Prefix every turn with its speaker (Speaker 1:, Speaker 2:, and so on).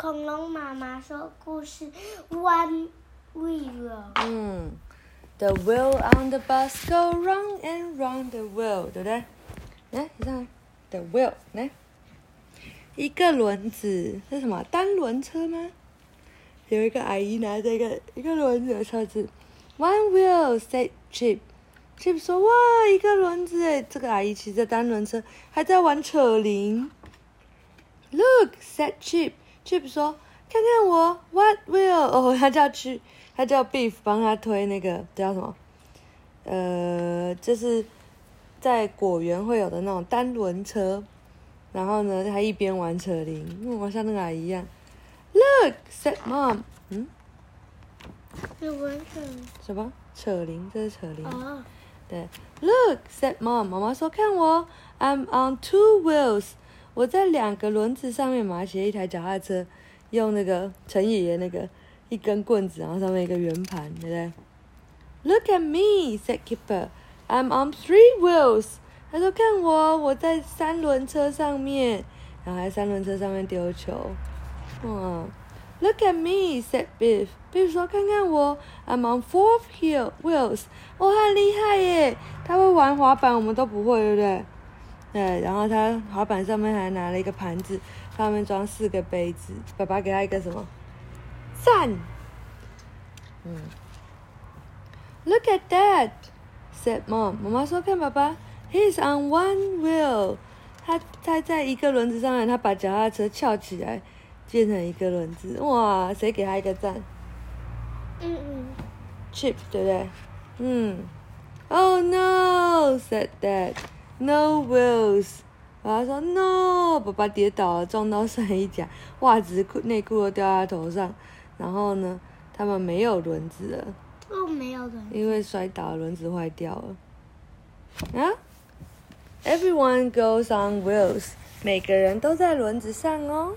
Speaker 1: 恐龙妈妈说故事，One wheel。
Speaker 2: 嗯，The wheel on the bus go round and round the wheel，对不对？来，你看，The wheel，来，一个轮子，这是什么？单轮车吗？有一个阿姨拿着一个一个轮子的车子，One wheel，said Chip。Chip 说：“哇，一个轮子诶！”这个阿姨骑着单轮车，还在玩扯铃。Look，said Chip。Chip 说：“看看我，What wheel？” 哦，他叫去，他叫 Beef 帮他推那个叫什么？呃，就是在果园会有的那种单轮车。然后呢，他一边玩扯铃，我像那个阿姨一样。Look，said Mom。嗯？
Speaker 1: 有玩扯
Speaker 2: 什么？扯铃？这是扯铃。
Speaker 1: 哦，
Speaker 2: 对，Look，said Mom。妈妈说：“看我，I'm on two wheels。我在两个轮子上面嘛，骑一台脚踏车，用那个陈爷爷那个一根棍子，然后上面一个圆盘，对不对？Look at me, said Keeper. I'm on three wheels。他说：“看我，我在三轮车上面，然后还三轮车上面丢球。”哇！Look at me，said Biff。Biff 说：“看看我，I'm on four heel wheels。我很厉害耶！他会玩滑板，我们都不会，对不对？对，然后他滑板上面还拿了一个盘子，上面装四个杯子。爸爸给他一个什么？赞。嗯。Look at that，said mom。妈妈说：“看爸爸，He's on one wheel。他他在一个轮子上面，他把脚踏车翘起来，变成一个轮子。哇！谁给他一个赞
Speaker 1: 嗯嗯
Speaker 2: ，？Chip，对不对？嗯。Oh no，said dad。No wheels。爸爸说 No，爸爸跌倒了，撞到上一跤，袜子、裤、内裤都掉在他头上。然后呢，他们没有轮子了。
Speaker 1: 哦，没有人。
Speaker 2: 因为摔倒，轮子坏掉了。啊，Everyone goes on wheels，每个人都在轮子上哦。